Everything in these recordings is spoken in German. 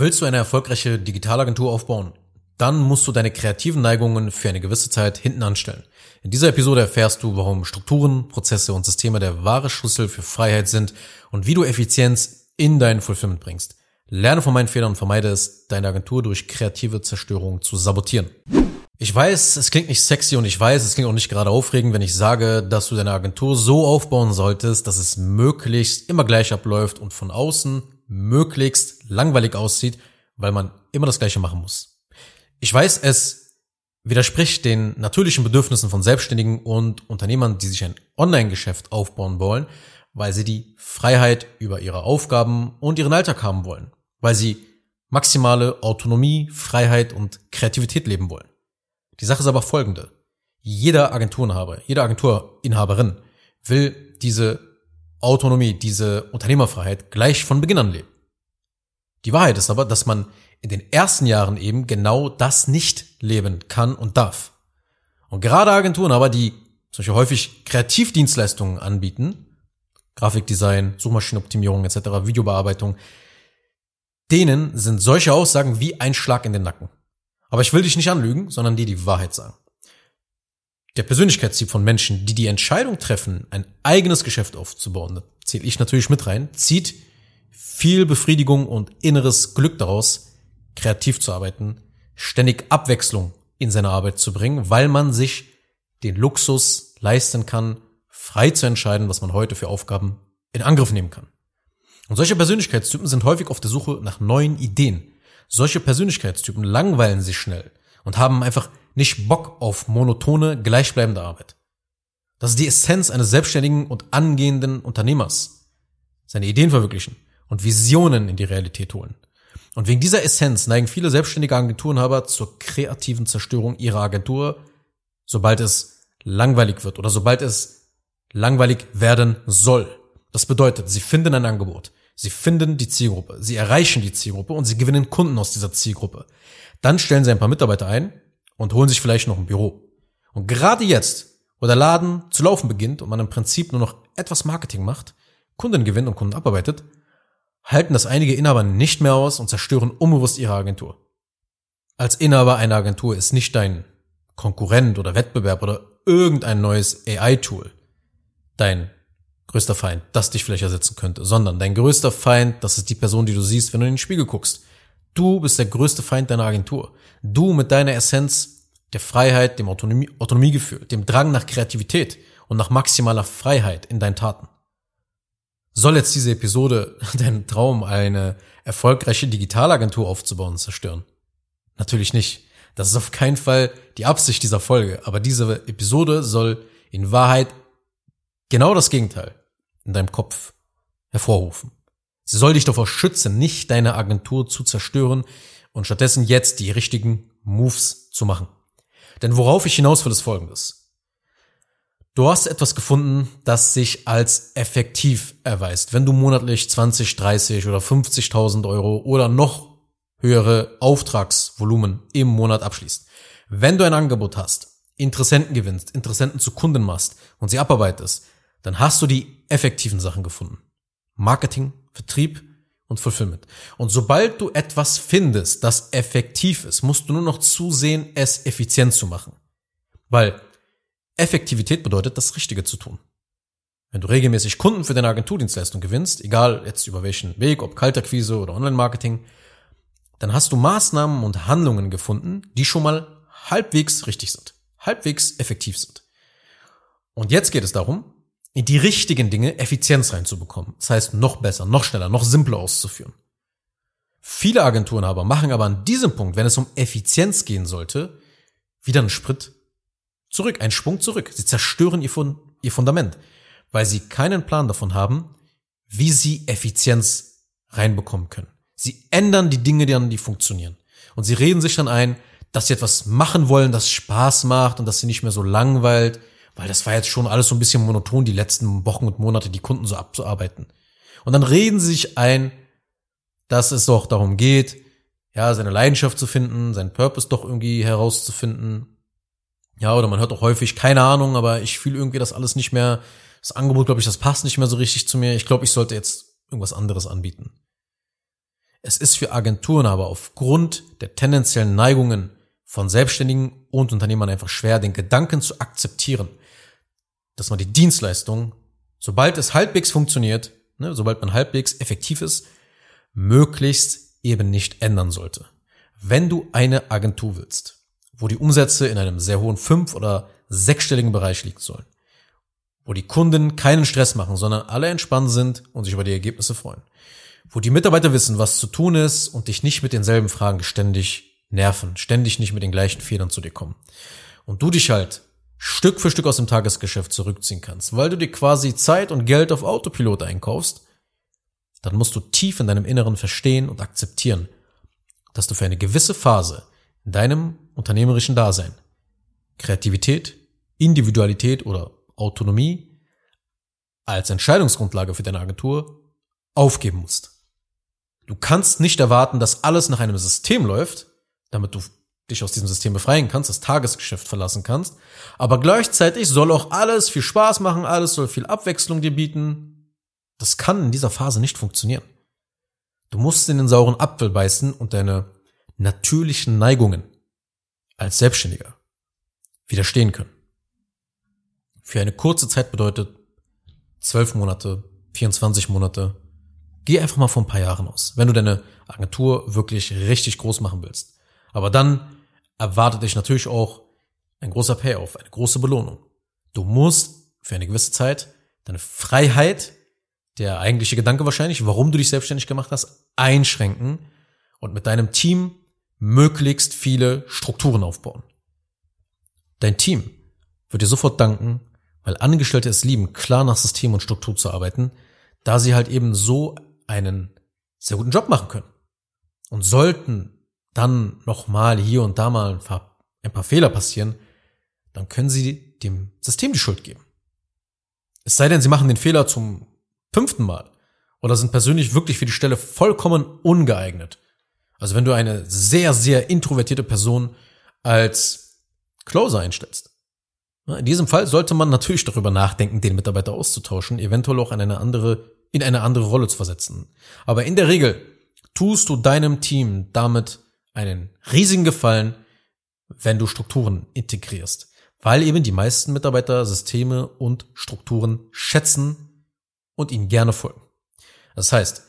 Willst du eine erfolgreiche Digitalagentur aufbauen? Dann musst du deine kreativen Neigungen für eine gewisse Zeit hinten anstellen. In dieser Episode erfährst du, warum Strukturen, Prozesse und Systeme der wahre Schlüssel für Freiheit sind und wie du Effizienz in dein Fulfillment bringst. Lerne von meinen Fehlern und vermeide es, deine Agentur durch kreative Zerstörung zu sabotieren. Ich weiß, es klingt nicht sexy und ich weiß, es klingt auch nicht gerade aufregend, wenn ich sage, dass du deine Agentur so aufbauen solltest, dass es möglichst immer gleich abläuft und von außen möglichst langweilig aussieht, weil man immer das Gleiche machen muss. Ich weiß, es widerspricht den natürlichen Bedürfnissen von Selbstständigen und Unternehmern, die sich ein Online-Geschäft aufbauen wollen, weil sie die Freiheit über ihre Aufgaben und ihren Alltag haben wollen, weil sie maximale Autonomie, Freiheit und Kreativität leben wollen. Die Sache ist aber folgende. Jeder Agenturinhaber, jede Agenturinhaberin will diese Autonomie, diese Unternehmerfreiheit gleich von Beginn an leben. Die Wahrheit ist aber, dass man in den ersten Jahren eben genau das nicht leben kann und darf. Und gerade Agenturen aber, die solche häufig Kreativdienstleistungen anbieten, Grafikdesign, Suchmaschinenoptimierung etc., Videobearbeitung, denen sind solche Aussagen wie ein Schlag in den Nacken. Aber ich will dich nicht anlügen, sondern dir die Wahrheit sagen. Der Persönlichkeitstyp von Menschen, die die Entscheidung treffen, ein eigenes Geschäft aufzubauen, da zähle ich natürlich mit rein, zieht viel Befriedigung und inneres Glück daraus, kreativ zu arbeiten, ständig Abwechslung in seine Arbeit zu bringen, weil man sich den Luxus leisten kann, frei zu entscheiden, was man heute für Aufgaben in Angriff nehmen kann. Und solche Persönlichkeitstypen sind häufig auf der Suche nach neuen Ideen, solche Persönlichkeitstypen langweilen sich schnell und haben einfach nicht Bock auf monotone, gleichbleibende Arbeit. Das ist die Essenz eines selbstständigen und angehenden Unternehmers. Seine Ideen verwirklichen und Visionen in die Realität holen. Und wegen dieser Essenz neigen viele selbstständige Agenturenhaber zur kreativen Zerstörung ihrer Agentur, sobald es langweilig wird oder sobald es langweilig werden soll. Das bedeutet, sie finden ein Angebot, Sie finden die Zielgruppe, sie erreichen die Zielgruppe und sie gewinnen Kunden aus dieser Zielgruppe. Dann stellen sie ein paar Mitarbeiter ein und holen sich vielleicht noch ein Büro. Und gerade jetzt, wo der Laden zu laufen beginnt und man im Prinzip nur noch etwas Marketing macht, Kunden gewinnt und Kunden abarbeitet, halten das einige Inhaber nicht mehr aus und zerstören unbewusst ihre Agentur. Als Inhaber einer Agentur ist nicht dein Konkurrent oder Wettbewerb oder irgendein neues AI-Tool dein größter Feind, das dich vielleicht ersetzen könnte, sondern dein größter Feind, das ist die Person, die du siehst, wenn du in den Spiegel guckst. Du bist der größte Feind deiner Agentur. Du mit deiner Essenz der Freiheit, dem Autonomie, Autonomiegefühl, dem Drang nach Kreativität und nach maximaler Freiheit in deinen Taten. Soll jetzt diese Episode deinen Traum, eine erfolgreiche Digitalagentur aufzubauen, zerstören? Natürlich nicht. Das ist auf keinen Fall die Absicht dieser Folge, aber diese Episode soll in Wahrheit genau das Gegenteil in deinem Kopf hervorrufen. Sie soll dich davor schützen, nicht deine Agentur zu zerstören und stattdessen jetzt die richtigen Moves zu machen. Denn worauf ich hinaus will, ist folgendes. Du hast etwas gefunden, das sich als effektiv erweist. Wenn du monatlich 20, 30 oder 50.000 Euro oder noch höhere Auftragsvolumen im Monat abschließt. Wenn du ein Angebot hast, Interessenten gewinnst, Interessenten zu Kunden machst und sie abarbeitest, dann hast du die effektiven Sachen gefunden. Marketing, Vertrieb und Fulfillment. Und sobald du etwas findest, das effektiv ist, musst du nur noch zusehen, es effizient zu machen. Weil Effektivität bedeutet, das Richtige zu tun. Wenn du regelmäßig Kunden für deine Agenturdienstleistung gewinnst, egal jetzt über welchen Weg, ob Kalterquise oder Online-Marketing, dann hast du Maßnahmen und Handlungen gefunden, die schon mal halbwegs richtig sind, halbwegs effektiv sind. Und jetzt geht es darum, die richtigen Dinge Effizienz reinzubekommen. Das heißt, noch besser, noch schneller, noch simpler auszuführen. Viele Agenturen aber machen aber an diesem Punkt, wenn es um Effizienz gehen sollte, wieder einen Sprit zurück, einen Sprung zurück. Sie zerstören ihr, Fund, ihr Fundament, weil sie keinen Plan davon haben, wie sie Effizienz reinbekommen können. Sie ändern die Dinge, die dann die funktionieren. Und sie reden sich dann ein, dass sie etwas machen wollen, das Spaß macht und dass sie nicht mehr so langweilt weil das war jetzt schon alles so ein bisschen monoton, die letzten Wochen und Monate die Kunden so abzuarbeiten. Und dann reden sie sich ein, dass es doch darum geht, ja, seine Leidenschaft zu finden, seinen Purpose doch irgendwie herauszufinden. Ja, oder man hört auch häufig, keine Ahnung, aber ich fühle irgendwie das alles nicht mehr, das Angebot, glaube ich, das passt nicht mehr so richtig zu mir. Ich glaube, ich sollte jetzt irgendwas anderes anbieten. Es ist für Agenturen aber aufgrund der tendenziellen Neigungen von Selbstständigen und Unternehmern einfach schwer, den Gedanken zu akzeptieren, dass man die Dienstleistung, sobald es halbwegs funktioniert, ne, sobald man halbwegs effektiv ist, möglichst eben nicht ändern sollte. Wenn du eine Agentur willst, wo die Umsätze in einem sehr hohen fünf- oder sechsstelligen Bereich liegen sollen, wo die Kunden keinen Stress machen, sondern alle entspannt sind und sich über die Ergebnisse freuen, wo die Mitarbeiter wissen, was zu tun ist und dich nicht mit denselben Fragen ständig nerven, ständig nicht mit den gleichen Fehlern zu dir kommen. Und du dich halt Stück für Stück aus dem Tagesgeschäft zurückziehen kannst, weil du dir quasi Zeit und Geld auf Autopilot einkaufst, dann musst du tief in deinem Inneren verstehen und akzeptieren, dass du für eine gewisse Phase in deinem unternehmerischen Dasein Kreativität, Individualität oder Autonomie als Entscheidungsgrundlage für deine Agentur aufgeben musst. Du kannst nicht erwarten, dass alles nach einem System läuft, damit du dich aus diesem System befreien kannst, das Tagesgeschäft verlassen kannst, aber gleichzeitig soll auch alles viel Spaß machen, alles soll viel Abwechslung dir bieten. Das kann in dieser Phase nicht funktionieren. Du musst in den sauren Apfel beißen und deine natürlichen Neigungen als Selbstständiger widerstehen können. Für eine kurze Zeit bedeutet zwölf Monate, 24 Monate. Geh einfach mal vor ein paar Jahren aus, wenn du deine Agentur wirklich richtig groß machen willst. Aber dann erwartet dich natürlich auch ein großer Payoff, eine große Belohnung. Du musst für eine gewisse Zeit deine Freiheit, der eigentliche Gedanke wahrscheinlich, warum du dich selbstständig gemacht hast, einschränken und mit deinem Team möglichst viele Strukturen aufbauen. Dein Team wird dir sofort danken, weil Angestellte es lieben, klar nach System und Struktur zu arbeiten, da sie halt eben so einen sehr guten Job machen können. Und sollten dann nochmal hier und da mal ein paar, ein paar Fehler passieren, dann können sie dem System die Schuld geben. Es sei denn, sie machen den Fehler zum fünften Mal oder sind persönlich wirklich für die Stelle vollkommen ungeeignet. Also wenn du eine sehr, sehr introvertierte Person als Closer einstellst. In diesem Fall sollte man natürlich darüber nachdenken, den Mitarbeiter auszutauschen, eventuell auch in eine andere, in eine andere Rolle zu versetzen. Aber in der Regel tust du deinem Team damit einen riesigen Gefallen, wenn du Strukturen integrierst, weil eben die meisten Mitarbeiter Systeme und Strukturen schätzen und ihnen gerne folgen. Das heißt,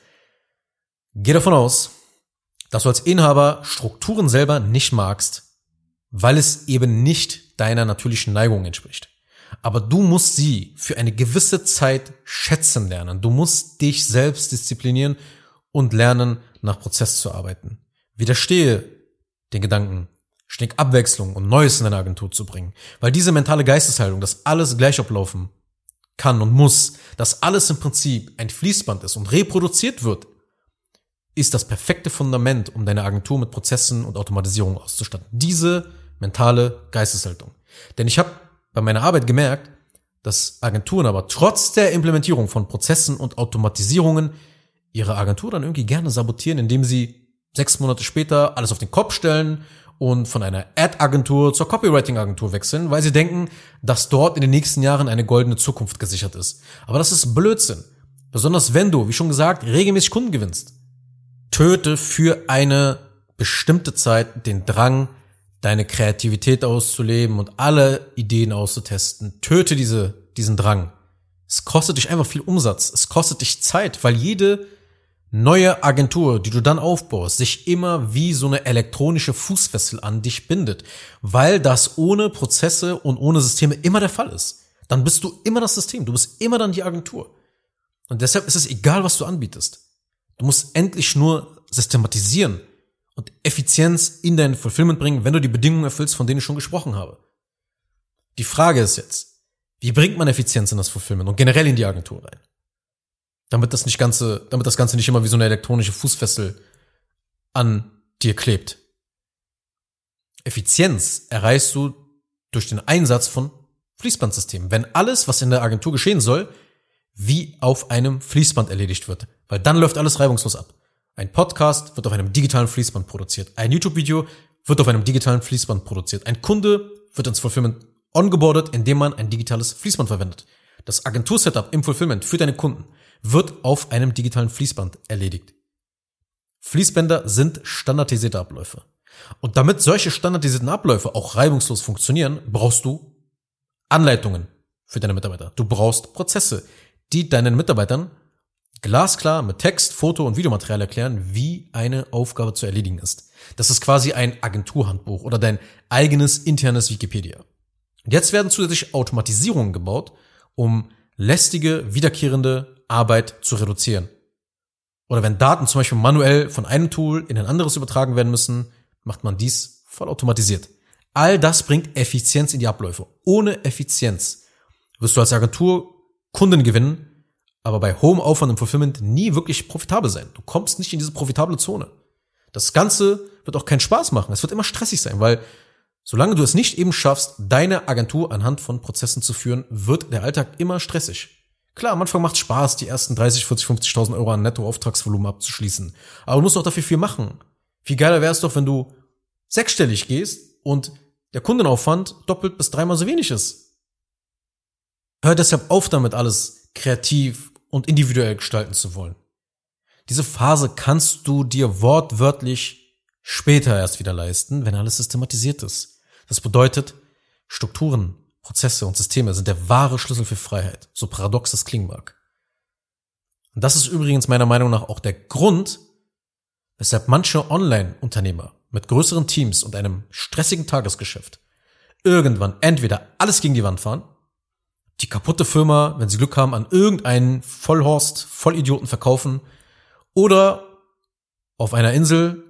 geh davon aus, dass du als Inhaber Strukturen selber nicht magst, weil es eben nicht deiner natürlichen Neigung entspricht. Aber du musst sie für eine gewisse Zeit schätzen lernen. Du musst dich selbst disziplinieren und lernen, nach Prozess zu arbeiten. Widerstehe den Gedanken, ständig Abwechslung und Neues in deine Agentur zu bringen. Weil diese mentale Geisteshaltung, dass alles gleich ablaufen kann und muss, dass alles im Prinzip ein Fließband ist und reproduziert wird, ist das perfekte Fundament, um deine Agentur mit Prozessen und Automatisierung auszustatten. Diese mentale Geisteshaltung. Denn ich habe bei meiner Arbeit gemerkt, dass Agenturen aber trotz der Implementierung von Prozessen und Automatisierungen ihre Agentur dann irgendwie gerne sabotieren, indem sie sechs Monate später alles auf den Kopf stellen und von einer Ad-Agentur zur Copywriting-Agentur wechseln, weil sie denken, dass dort in den nächsten Jahren eine goldene Zukunft gesichert ist. Aber das ist Blödsinn. Besonders wenn du, wie schon gesagt, regelmäßig Kunden gewinnst. Töte für eine bestimmte Zeit den Drang, deine Kreativität auszuleben und alle Ideen auszutesten. Töte diese, diesen Drang. Es kostet dich einfach viel Umsatz. Es kostet dich Zeit, weil jede neue Agentur, die du dann aufbaust, sich immer wie so eine elektronische Fußfessel an dich bindet, weil das ohne Prozesse und ohne Systeme immer der Fall ist. Dann bist du immer das System, du bist immer dann die Agentur. Und deshalb ist es egal, was du anbietest. Du musst endlich nur systematisieren und Effizienz in dein Fulfillment bringen, wenn du die Bedingungen erfüllst, von denen ich schon gesprochen habe. Die Frage ist jetzt, wie bringt man Effizienz in das Fulfillment und generell in die Agentur rein? Damit das nicht ganze, damit das Ganze nicht immer wie so eine elektronische Fußfessel an dir klebt. Effizienz erreichst du durch den Einsatz von Fließbandsystemen. Wenn alles, was in der Agentur geschehen soll, wie auf einem Fließband erledigt wird. Weil dann läuft alles reibungslos ab. Ein Podcast wird auf einem digitalen Fließband produziert. Ein YouTube-Video wird auf einem digitalen Fließband produziert. Ein Kunde wird ins Fulfillment ongeboardet, indem man ein digitales Fließband verwendet. Das Agentursetup im Fulfillment für deine Kunden wird auf einem digitalen Fließband erledigt. Fließbänder sind standardisierte Abläufe. Und damit solche standardisierten Abläufe auch reibungslos funktionieren, brauchst du Anleitungen für deine Mitarbeiter. Du brauchst Prozesse, die deinen Mitarbeitern glasklar mit Text, Foto und Videomaterial erklären, wie eine Aufgabe zu erledigen ist. Das ist quasi ein Agenturhandbuch oder dein eigenes internes Wikipedia. Und jetzt werden zusätzlich Automatisierungen gebaut, um lästige, wiederkehrende Arbeit zu reduzieren. Oder wenn Daten zum Beispiel manuell von einem Tool in ein anderes übertragen werden müssen, macht man dies voll automatisiert. All das bringt Effizienz in die Abläufe. Ohne Effizienz wirst du als Agentur Kunden gewinnen, aber bei hohem Aufwand im Fulfillment nie wirklich profitabel sein. Du kommst nicht in diese profitable Zone. Das Ganze wird auch keinen Spaß machen. Es wird immer stressig sein, weil solange du es nicht eben schaffst, deine Agentur anhand von Prozessen zu führen, wird der Alltag immer stressig. Klar, am Anfang macht es Spaß, die ersten 30, 40, 50.000 Euro an Nettoauftragsvolumen abzuschließen. Aber du musst auch dafür viel machen. Viel geiler wäre es doch, wenn du sechsstellig gehst und der Kundenaufwand doppelt bis dreimal so wenig ist. Hör deshalb auf damit, alles kreativ und individuell gestalten zu wollen. Diese Phase kannst du dir wortwörtlich später erst wieder leisten, wenn alles systematisiert ist. Das bedeutet, Strukturen, Prozesse und Systeme sind der wahre Schlüssel für Freiheit, so paradox es klingen mag. Und das ist übrigens meiner Meinung nach auch der Grund, weshalb manche Online-Unternehmer mit größeren Teams und einem stressigen Tagesgeschäft irgendwann entweder alles gegen die Wand fahren die kaputte Firma, wenn sie Glück haben, an irgendeinen Vollhorst, Vollidioten verkaufen oder auf einer Insel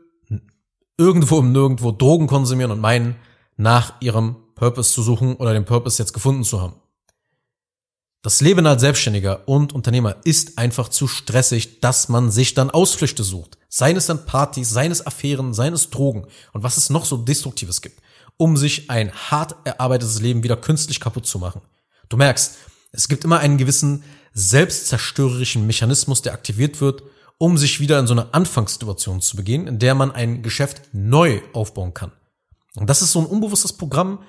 irgendwo im Nirgendwo Drogen konsumieren und meinen, nach ihrem Purpose zu suchen oder den Purpose jetzt gefunden zu haben. Das Leben als Selbstständiger und Unternehmer ist einfach zu stressig, dass man sich dann Ausflüchte sucht. Seien es dann Partys, seien es Affären, seien es Drogen und was es noch so Destruktives gibt, um sich ein hart erarbeitetes Leben wieder künstlich kaputt zu machen. Du merkst, es gibt immer einen gewissen selbstzerstörerischen Mechanismus, der aktiviert wird, um sich wieder in so eine Anfangssituation zu begehen, in der man ein Geschäft neu aufbauen kann. Und das ist so ein unbewusstes Programm,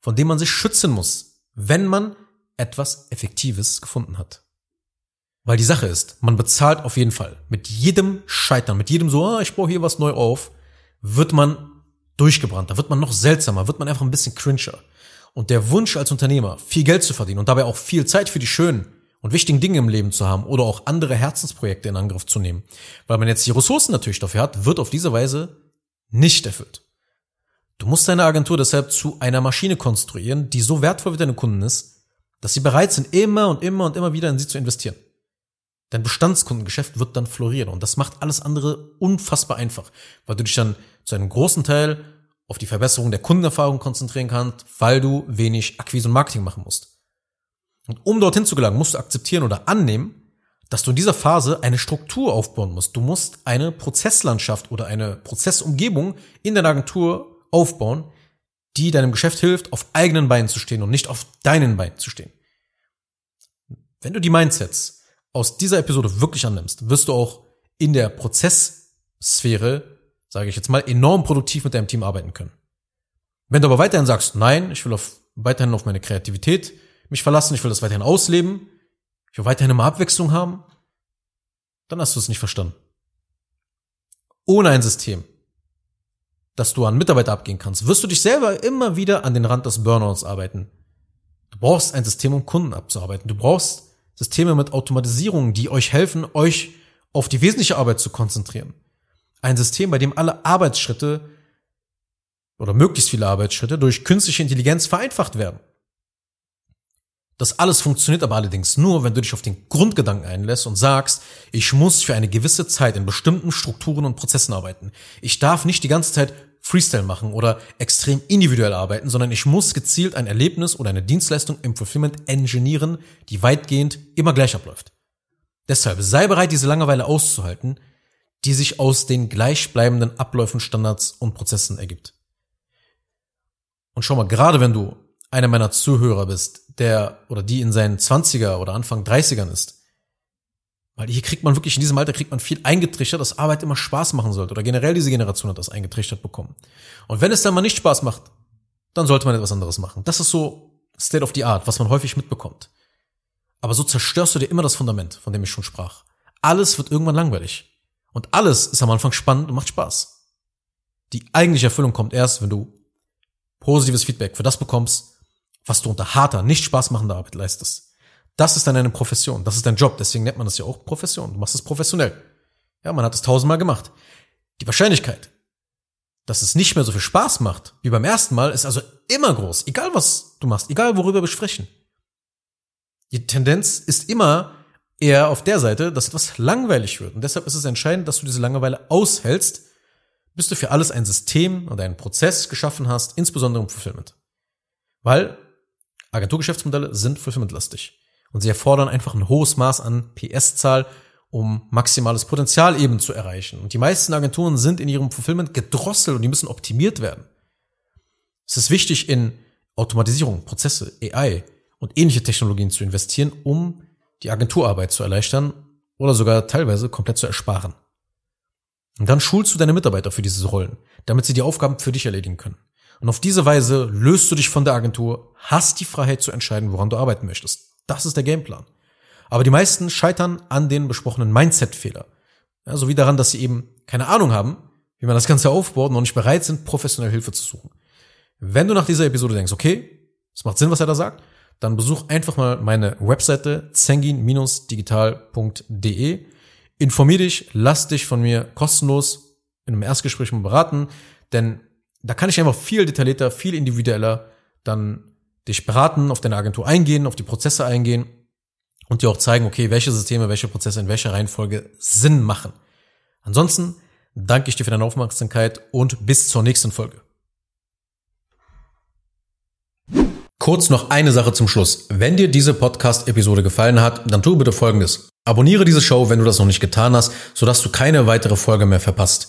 von dem man sich schützen muss, wenn man etwas Effektives gefunden hat. Weil die Sache ist, man bezahlt auf jeden Fall. Mit jedem Scheitern, mit jedem so, ah, ich baue hier was neu auf, wird man durchgebrannt. Da wird man noch seltsamer, wird man einfach ein bisschen cringer. Und der Wunsch als Unternehmer, viel Geld zu verdienen und dabei auch viel Zeit für die schönen und wichtigen Dinge im Leben zu haben oder auch andere Herzensprojekte in Angriff zu nehmen, weil man jetzt die Ressourcen natürlich dafür hat, wird auf diese Weise nicht erfüllt. Du musst deine Agentur deshalb zu einer Maschine konstruieren, die so wertvoll für deine Kunden ist, dass sie bereit sind, immer und immer und immer wieder in sie zu investieren. Dein Bestandskundengeschäft wird dann florieren und das macht alles andere unfassbar einfach, weil du dich dann zu einem großen Teil auf die Verbesserung der Kundenerfahrung konzentrieren kannst, weil du wenig Akquise und Marketing machen musst. Und um dorthin zu gelangen, musst du akzeptieren oder annehmen, dass du in dieser Phase eine Struktur aufbauen musst. Du musst eine Prozesslandschaft oder eine Prozessumgebung in deiner Agentur aufbauen, die deinem Geschäft hilft, auf eigenen Beinen zu stehen und nicht auf deinen Beinen zu stehen. Wenn du die Mindsets aus dieser Episode wirklich annimmst, wirst du auch in der Prozesssphäre sage ich jetzt mal, enorm produktiv mit deinem Team arbeiten können. Wenn du aber weiterhin sagst, nein, ich will auf, weiterhin auf meine Kreativität mich verlassen, ich will das weiterhin ausleben, ich will weiterhin immer Abwechslung haben, dann hast du es nicht verstanden. Ohne ein System, das du an Mitarbeiter abgehen kannst, wirst du dich selber immer wieder an den Rand des Burnouts arbeiten. Du brauchst ein System, um Kunden abzuarbeiten. Du brauchst Systeme mit Automatisierung, die euch helfen, euch auf die wesentliche Arbeit zu konzentrieren. Ein System, bei dem alle Arbeitsschritte oder möglichst viele Arbeitsschritte durch künstliche Intelligenz vereinfacht werden. Das alles funktioniert aber allerdings nur, wenn du dich auf den Grundgedanken einlässt und sagst, ich muss für eine gewisse Zeit in bestimmten Strukturen und Prozessen arbeiten. Ich darf nicht die ganze Zeit Freestyle machen oder extrem individuell arbeiten, sondern ich muss gezielt ein Erlebnis oder eine Dienstleistung im Fulfillment engineeren, die weitgehend immer gleich abläuft. Deshalb sei bereit, diese Langeweile auszuhalten, die sich aus den gleichbleibenden Abläufen, Standards und Prozessen ergibt. Und schau mal, gerade wenn du einer meiner Zuhörer bist, der oder die in seinen 20er oder Anfang 30ern ist, weil hier kriegt man wirklich, in diesem Alter kriegt man viel eingetrichtert, dass Arbeit immer Spaß machen sollte. Oder generell diese Generation hat das eingetrichtert bekommen. Und wenn es dann mal nicht Spaß macht, dann sollte man etwas anderes machen. Das ist so State of the Art, was man häufig mitbekommt. Aber so zerstörst du dir immer das Fundament, von dem ich schon sprach. Alles wird irgendwann langweilig. Und alles ist am Anfang spannend und macht Spaß. Die eigentliche Erfüllung kommt erst, wenn du positives Feedback für das bekommst, was du unter harter, nicht Spaß machender Arbeit leistest. Das ist dann eine Profession, das ist dein Job, deswegen nennt man das ja auch Profession. Du machst es professionell. Ja, man hat es tausendmal gemacht. Die Wahrscheinlichkeit, dass es nicht mehr so viel Spaß macht wie beim ersten Mal, ist also immer groß. Egal was du machst, egal worüber wir sprechen. Die Tendenz ist immer eher auf der Seite, dass etwas langweilig wird. Und deshalb ist es entscheidend, dass du diese Langeweile aushältst, bis du für alles ein System oder einen Prozess geschaffen hast, insbesondere im Fulfillment. Weil Agenturgeschäftsmodelle sind fulfillmentlastig. Und sie erfordern einfach ein hohes Maß an PS-Zahl, um maximales Potenzial eben zu erreichen. Und die meisten Agenturen sind in ihrem Fulfillment gedrosselt und die müssen optimiert werden. Es ist wichtig, in Automatisierung, Prozesse, AI und ähnliche Technologien zu investieren, um die Agenturarbeit zu erleichtern oder sogar teilweise komplett zu ersparen. Und dann schulst du deine Mitarbeiter für diese Rollen, damit sie die Aufgaben für dich erledigen können. Und auf diese Weise löst du dich von der Agentur, hast die Freiheit zu entscheiden, woran du arbeiten möchtest. Das ist der Gameplan. Aber die meisten scheitern an den besprochenen Mindset-Fehler. Ja, sowie daran, dass sie eben keine Ahnung haben, wie man das Ganze aufbaut und nicht bereit sind, professionelle Hilfe zu suchen. Wenn du nach dieser Episode denkst, okay, es macht Sinn, was er da sagt, dann besuch einfach mal meine Webseite zengin-digital.de. Informier dich, lass dich von mir kostenlos in einem Erstgespräch mal beraten, denn da kann ich einfach viel detaillierter, viel individueller dann dich beraten, auf deine Agentur eingehen, auf die Prozesse eingehen und dir auch zeigen, okay, welche Systeme, welche Prozesse in welcher Reihenfolge Sinn machen. Ansonsten danke ich dir für deine Aufmerksamkeit und bis zur nächsten Folge. Kurz noch eine Sache zum Schluss. Wenn dir diese Podcast-Episode gefallen hat, dann tu bitte Folgendes. Abonniere diese Show, wenn du das noch nicht getan hast, sodass du keine weitere Folge mehr verpasst.